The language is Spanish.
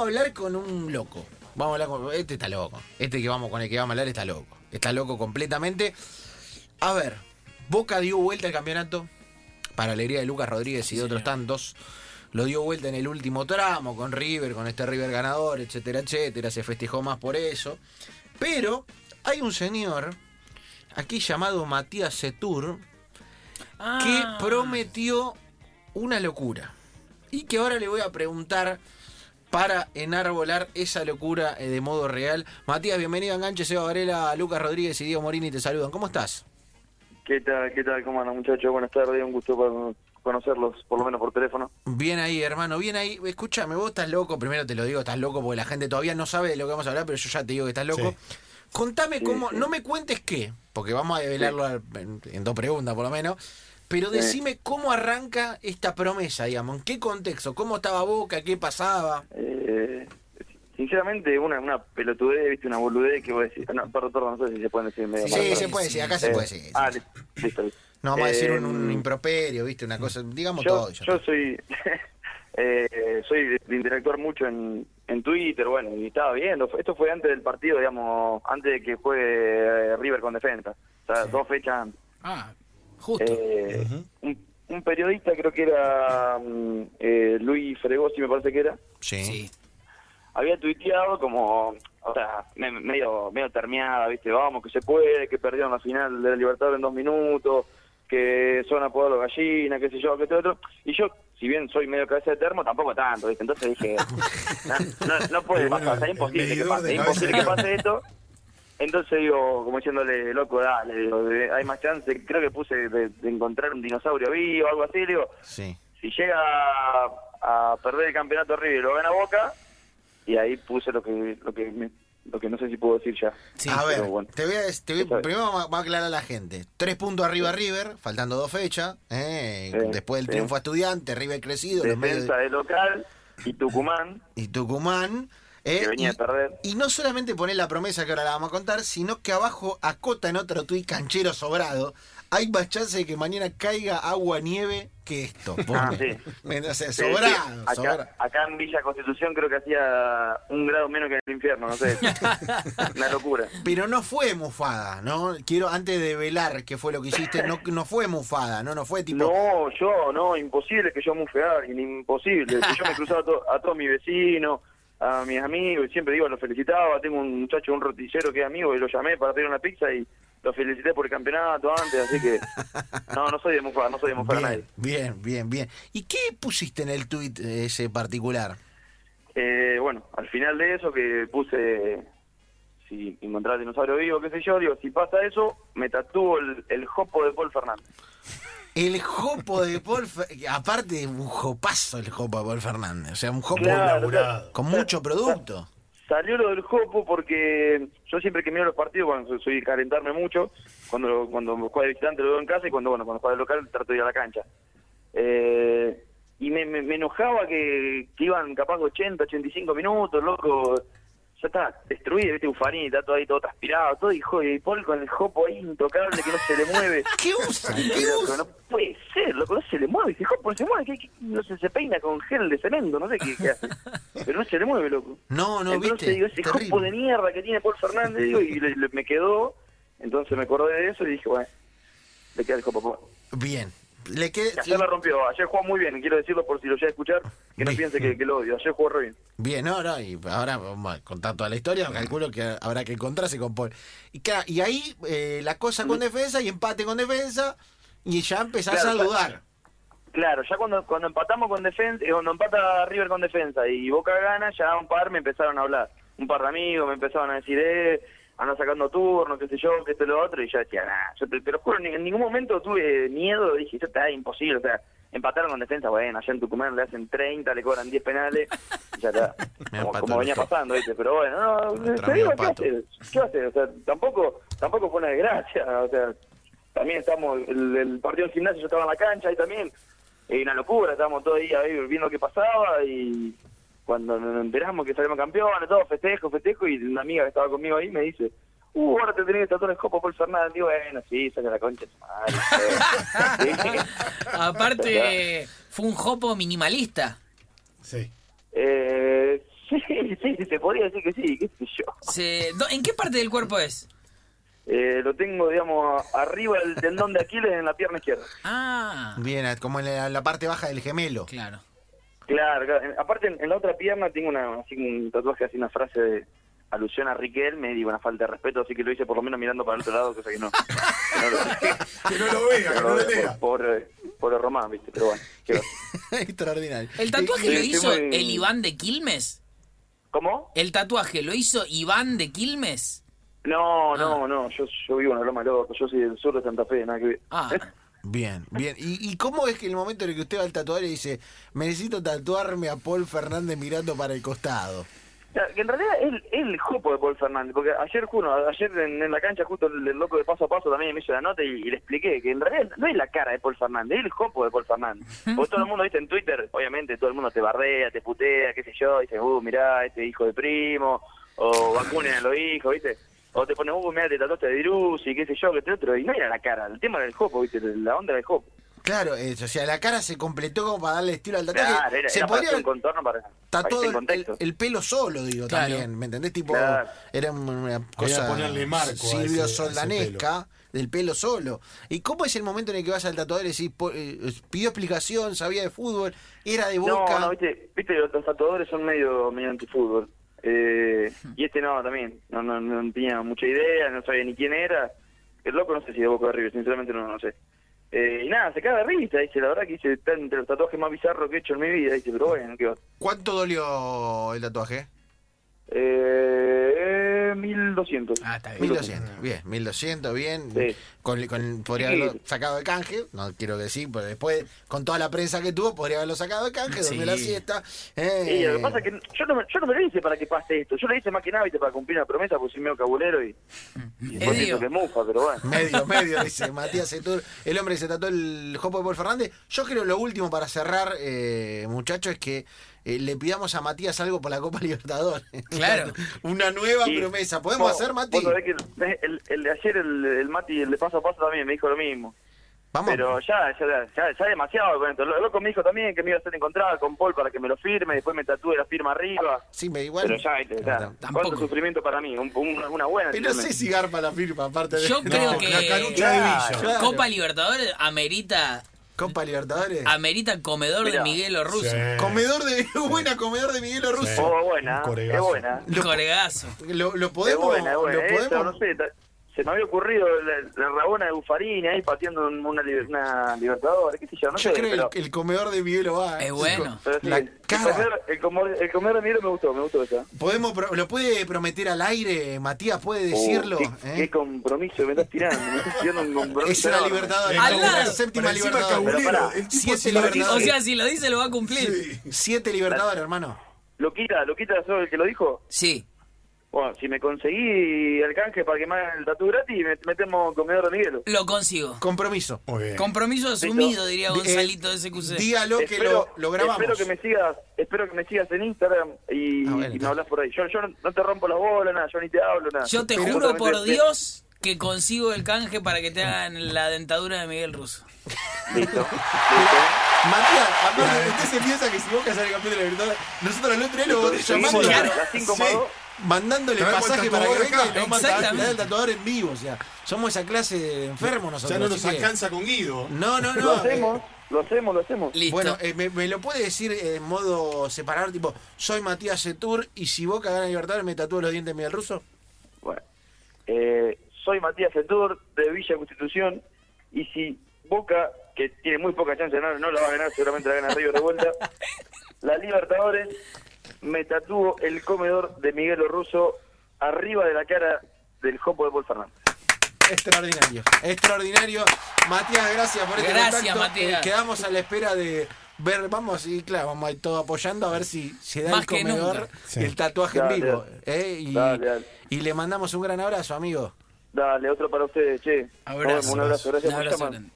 vamos a hablar con un loco. Vamos a hablar con. Este está loco. Este que vamos con el que vamos a hablar está loco. Está loco completamente. A ver, Boca dio vuelta al campeonato. Para alegría de Lucas Rodríguez y de otros tantos. Lo dio vuelta en el último tramo con River, con este River ganador, etcétera, etcétera. Se festejó más por eso. Pero hay un señor aquí llamado Matías Setur que Ah. prometió una locura. Y que ahora le voy a preguntar para enarbolar esa locura eh, de modo real. Matías, bienvenido a Enganche, Seba Varela, Lucas Rodríguez y Diego Morini te saludan. ¿Cómo estás? ¿Qué tal, qué tal? ¿Cómo andan, muchachos? Buenas tardes, un gusto conocerlos, por lo menos por teléfono. Bien ahí, hermano, bien ahí. Escúchame, vos estás loco. Primero te lo digo, estás loco porque la gente todavía no sabe de lo que vamos a hablar, pero yo ya te digo que estás loco. Contame Sí, cómo, sí. no me cuentes qué, porque vamos a develarlo en dos preguntas por lo menos. Pero decime cómo arranca esta promesa, digamos, en qué contexto, cómo estaba Boca, qué pasaba. Eh, sinceramente, una, una pelotudez, viste, una boludez que voy a decir. No, perdón, perdón, no sé si se pueden decir medio Sí, mal. se puede decir, acá se Eh, puede decir. Ah, listo, listo. listo. No vamos a decir un, Eh, un improperio, ¿viste? Una cosa, digamos yo, todo. yo está. soy eh, soy de, de interactuar mucho en, en Twitter, bueno, y estaba viendo. Esto fue antes del partido, digamos, antes de que juegue eh, River con defensa. O sea, dos fechas antes. Ah, justo. Eh, un, un periodista, creo que era mm, eh, Luis Fregosi, me parece que era, Sí. sí. había tuiteado como, o sea, me- medio, medio termiada, ¿viste? Vamos, que se puede, que perdieron la final de la Libertadores en dos minutos, que son apodados los gallinas, qué sé yo, qué sé otro. Y yo, si bien soy medio cabeza de termo, tampoco tanto, ¿viste? Entonces dije, no, no, no puede bueno, pasar, es imposible que pase, es imposible que pase esto. Entonces digo, como diciéndole, loco, dale, digo, hay más chance, creo que puse de, de encontrar un dinosaurio vivo o algo así, digo, Sí. si llega a, a perder el campeonato River y lo gana Boca, y ahí puse lo que lo que me- lo que no sé si puedo decir ya. Sí, a ver, bueno. te voy a, te voy- primero vamos a, aclarar a la gente. Tres puntos arriba River, faltando dos fechas. eh, Sí, después del sí. triunfo a estudiante, River crecido, los medios Defensa de local y Tucumán, y Tucumán. Eh, que venía y, a perder. y no solamente poner la promesa que ahora la vamos a contar, sino que abajo acota en otro tuit canchero sobrado. Hay más chance de que mañana caiga agua nieve que esto. Ah, pone. sí. O sea, sobrado, acá, sobrado. acá en Villa Constitución creo que hacía un grado menos que en el infierno, no sé. Una locura. Pero no fue mufada, ¿no? Quiero, antes de velar qué fue lo que hiciste, no, no fue mufada, ¿no? No fue tipo. No, yo, no, imposible que yo mufe a alguien, imposible. Que yo me cruzaba a, to- a todos mis vecinos, a mis amigos, y siempre digo, los felicitaba. Tengo un muchacho, un roticero que es amigo, y lo llamé para pedir una pizza y lo felicité por el campeonato antes, así que no, no soy de mufar, no soy de mufar a nadie. Bien, bien, bien, bien. ¿Y qué pusiste en el tuit eh, ese particular? Eh, bueno, al final de eso que puse si encontrar el dinosaurio vivo, qué sé yo, digo, si pasa eso, me tatúo el, el jopo de Paul Fernández. El jopo de Paul aparte un jopazo el jopo de Paul Fernández, o sea, un jopo Claro, con mucho producto. Salió lo del jopo porque yo siempre que miro los partidos, bueno, soy- de calentarme mucho, cuando cuando juega de visitante lo veo en casa y cuando bueno cuando juega de local trato de ir a la cancha. Eh, y me, me, me enojaba que, que iban capaz 80, 85 minutos, loco, ya está destruido, viste, Ufarini, está todo ahí todo transpirado, todo, y, jo- y Paul con el jopo ahí intocable que no se le mueve. ¿Qué usa? ¿Qué loco, usa? no puede ser, loco, no se le mueve. Dice, jopo, se mueve, ¿qué- qué? no sé, se peina con gel de cemento, no sé qué, qué hace. Pero no se le mueve, loco. No, no, entonces viste. digo, ese Terrible. jopo de mierda que tiene Paul Fernández, digo, y le- le- me quedó. Entonces me acordé de eso y dije, bueno, le queda el jopo. Paul. Bien. Le quedé, Que ayer la rompió, ayer jugó muy bien, quiero decirlo por si lo llega a escuchar, que no piense que, que lo odio, ayer jugó re bien. Bien, no, no, y ahora vamos a contar toda la historia, calculo que habrá que encontrarse con Paul. Y, claro, y ahí eh, la cosa con defensa y empate con defensa y ya empezás Claro, a dudar. Claro, ya cuando cuando empatamos con defensa, eh, cuando empata River con defensa y Boca gana, ya un par me empezaron a hablar. Un par de amigos me empezaron a decir, eh, anda sacando turnos, qué sé yo, que esto y lo otro, y yo decía, nah, yo te, te lo juro, ni- en ningún momento tuve miedo, dije, esto está imposible, o sea, empataron con defensa, bueno, allá en Tucumán le hacen 30, le cobran 10 penales, y ya está, como, venía pasando, ¿viste? Pero bueno, no, te digo, ¿qué haces? ¿Qué haces? O sea, tampoco, tampoco fue una desgracia, o sea, también estamos, el, el partido del gimnasio yo estaba en la cancha ahí también, y una locura, estábamos todos ahí, ahí viendo qué pasaba y cuando nos enteramos que salimos campeones, todo festejo, festejo, y una amiga que estaba conmigo ahí me dice, uh, ahora te tenés que tatuar el copo por Fernández, digo, bueno, sí, saca la concha de su madre. Sí. Aparte, fue un jopo minimalista. Sí. Eh, sí, sí, se podría decir que sí, qué sé yo. Se- ¿En qué parte del cuerpo es? Eh, lo tengo, digamos, arriba del tendón de Aquiles en la pierna izquierda. Ah, Bien, como en la, la parte baja del gemelo. claro. Claro, claro. En- aparte en, en la otra pierna tengo una, así un tatuaje, así una frase de alusión a Riquelme, digo, una falta de respeto, así que lo hice por lo menos mirando para el otro lado, cosa que no. que no lo, Que no lo vea, que no no lo lea. por, por, eh, por el Román, viste, pero bueno. ¿qué va? Extraordinario. ¿El tatuaje Sí, lo hizo muy- el Iván de Quilmes? ¿Cómo? ¿El tatuaje lo hizo Iván de Quilmes? No, Ah. no, no, yo, yo vivo en la Loma Loco, yo soy del sur de Santa Fe, nada que ver. Ah, Bien, bien. ¿Y, y cómo es que el momento en el que usted va al tatuador y dice, me necesito tatuarme a Paul Fernández mirando para el costado? Que en realidad es el, es el jopo de Paul Fernández, porque ayer uno, ayer en, en la cancha justo el, el loco de paso a paso también me hizo la nota y, y le expliqué que en realidad no es la cara de Paul Fernández, es el jopo de Paul Fernández. Porque todo el mundo, viste, en Twitter, obviamente todo el mundo te bardea, te putea, qué sé yo, dice, uh, mirá, este hijo de primo, o vacunen a los hijos, viste. O te ponen, uh, mirá, te tatuaste de Virus y qué sé yo, que este otro, y no era la cara, el tema era el jopo, viste, la onda era el jopo. Claro, es, o sea, la cara se completó como para darle estilo al tatuaje. Claro, era, se era podría un contorno para, para el, pelo solo, digo, Claro. también, ¿me entendés? Tipo, Claro. era una cosa ponerle marco Silvio ese- Soldanesca del pelo solo. ¿Y cómo es el momento en el que vas al tatuador y decís, eh, pidió explicación, sabía de fútbol, era de boca? No, no, viste, viste los, los tatuadores son medio, medio antifútbol. Eh, y este no, también. No, no, no tenía mucha idea, no sabía ni quién era. El loco no sé si de Boca de River, sinceramente no, no sé. Eh, y nada, se caga de risa, dice, la verdad que hice está entre los tatuajes más bizarros que he hecho en mi vida, dice, pero bueno, ¿qué va? ¿Cuánto dolió el tatuaje? Eh, 1200. Ah, está bien. 1200, bien, 1200, bien. Sí. Con, con- podría Sí. haberlo sacado de canje, no quiero decir, pero después, con toda la prensa que tuvo, podría haberlo sacado de canje, Sí. la siesta. Y eh, lo que pasa es que yo no, me- yo no me lo hice para que pase esto, yo lo hice más que nada ¿viste? para cumplir una promesa, porque soy medio cabulero y, y después Medio. que mufa, pero bueno. Medio, medio, dice Matías Setur, el hombre que se trató el jopo de Paul Fernández. Yo creo lo último para cerrar, eh, muchachos, es que eh, le pidamos a Matías algo por la Copa Libertadores. Claro. Una nueva Sí. Promesa. ¿Podemos hacer, Mati? que el, el- el de ayer, el, el Mati, el de paso a paso también me dijo lo mismo. Vamos. Pero ya, ya, ya, ya demasiado con esto. El loco me dijo también que me iba a hacer encontrar con Paul para que me lo firme, después me tatúe la firma arriba. Sí, me igual. Pero ya, ya. Tampoco. cuánto sufrimiento para mí, un- un- una buena. Pero no sé si garpa la firma, aparte de. Yo creo que La carucha de Claro. Claro. Copa Libertadores amerita Copa Libertadores. amerita comedor de Mirá. Miguel Russo. Sí. Comedor de. Buena comedor de Miguel Russo. Oh, buena, es coregazo. buena. Un coregazo. Lo, lo Es podemos. buena, es buena. Lo Eso, podemos. no sé, se me había ocurrido la, la rabona de Bufarini ahí pateando un- una, li- una Libertadores, qué sé yo, no Yo sé. creo pero, que el, el comedor de Miguel va. Es bueno. pero sí, La el, cara. comer, el, comer de Miguel me gustó, me gustó esa. ¿Podemos, pro- ¿Lo puede prometer al aire, Matías? ¿Puede decirlo? Oh, ¿Eh? qué, qué compromiso me estás tirando. Me estás tirando un compromiso. Es una enorme. Libertadores. Al la lado. séptima pará, el tipo siete lo Libertadores. O sea, si lo dice, lo va a cumplir. Sí. Siete Libertadores, hermano. Loquita, Loquita, ¿sos el que lo dijo? Sí. Bueno, si me conseguí el canje para que me hagan el tatu gratis, me- metemos comedor de Miguelo. Lo consigo. Compromiso. Muy bien. Compromiso asumido, diría Eh, Gonzalito de SQC. Dígalo que lo, lo grabamos. Espero que me sigas, espero que me sigas en Instagram y, Ah, bueno. y me hablas por ahí. Yo, yo no, no te rompo las bolas, nada, yo ni te hablo, nada. Yo te Pero juro por Dios que consigo el canje para que te hagan la dentadura de Miguel Russo. Listo. Matías, aparte, usted se piensa que si Boca sale campeón de la Libertadores, nosotros el otro día lo llamamos la- Claro. las 5 más Sí. 2. Mandándole pasaje para que venga y nos manda Exactamente. traer el tatuador en vivo. O sea, somos esa clase de enfermos nosotros. Ya no nos que- alcanza con Guido. No, no, Lo no. hacemos, lo hacemos, lo hacemos. Listo. Bueno, eh, me, me lo puede decir en modo separado, tipo, soy Matías Setur y si Boca gana Libertadores me tatúo los dientes Miguel Russo. Bueno, eh, soy Matías Setur de Villa Constitución y si Boca, que tiene muy poca chance de ganar, no la va a ganar, seguramente la gana River de vuelta, la Libertadores, me tatúo el comedor de Miguel Russo arriba de la cara del Jopo de Paul Fernández. Extraordinario, extraordinario. Matías, gracias por este Gracias, contacto. Matías. Eh, quedamos a la espera de ver, vamos, y claro, vamos a ir todo apoyando a ver si se da Más el comedor y el tatuaje Dale, en vivo. dale. eh, y, Dale, dale. y le mandamos un gran abrazo, amigo. Dale, otro para ustedes, che. Abrazo. un abrazo, gracias Un por abrazo grande.